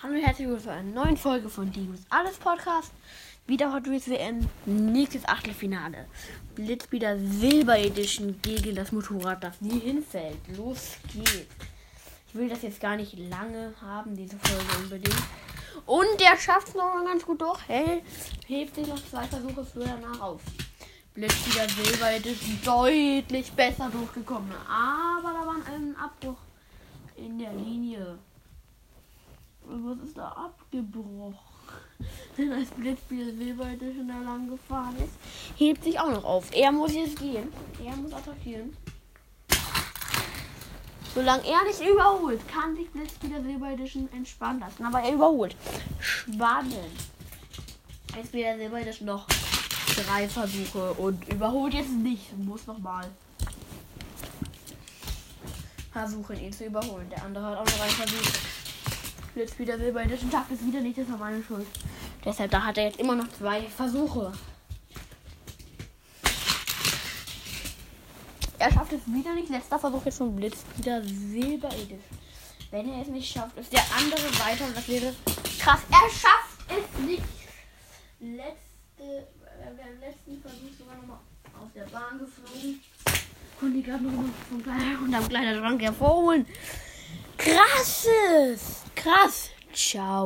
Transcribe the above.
Hallo und herzlich willkommen zu einer neuen Folge von Digos Alles Podcast. Wieder Hot Wheels WM, nächstes Achtelfinale. Blitzbieder Silber Edition gegen das Motorrad, das nie hinfällt. Los geht's. Ich will das jetzt gar nicht lange haben, diese Folge unbedingt. Und der schafft es noch ganz gut durch. Hey, hebt sich noch zwei Versuche für danach auf. Blitzbieder Silber Edition deutlich besser durchgekommen. Aber da war ein Abbruch in der Linie. Was ist da abgebrochen? Denn als Blitzbier Silber Edition da lang gefahren ist, hebt sich auch noch auf. Er muss jetzt gehen. Er muss attackieren. Solange er nicht überholt, kann sich Blitzbier Silber Edition entspannen lassen. Aber er überholt. Spannend. Jetzt wieder Silber Edition noch drei Versuche und überholt jetzt nicht. Muss nochmal versuchen, ihn zu überholen. Der andere hat auch noch einen Versuch. Jetzt wieder Silber Edition schafft es wieder nicht, das war meine Schuld. Deshalb, da hat er jetzt immer noch zwei Versuche. Er schafft es wieder nicht. Letzter Versuch jetzt vom Blitz. Wieder Silber Edition. Wenn er es nicht schafft, ist der andere weiter und das wäre krass. Er schafft es nicht. Letzte, äh, beim letzten Versuch sogar nochmal auf der Bahn geflogen. Konnte gerade noch vom Kleider unterm Kleiderschrank hervorholen. Krasses! Krass! Ciao.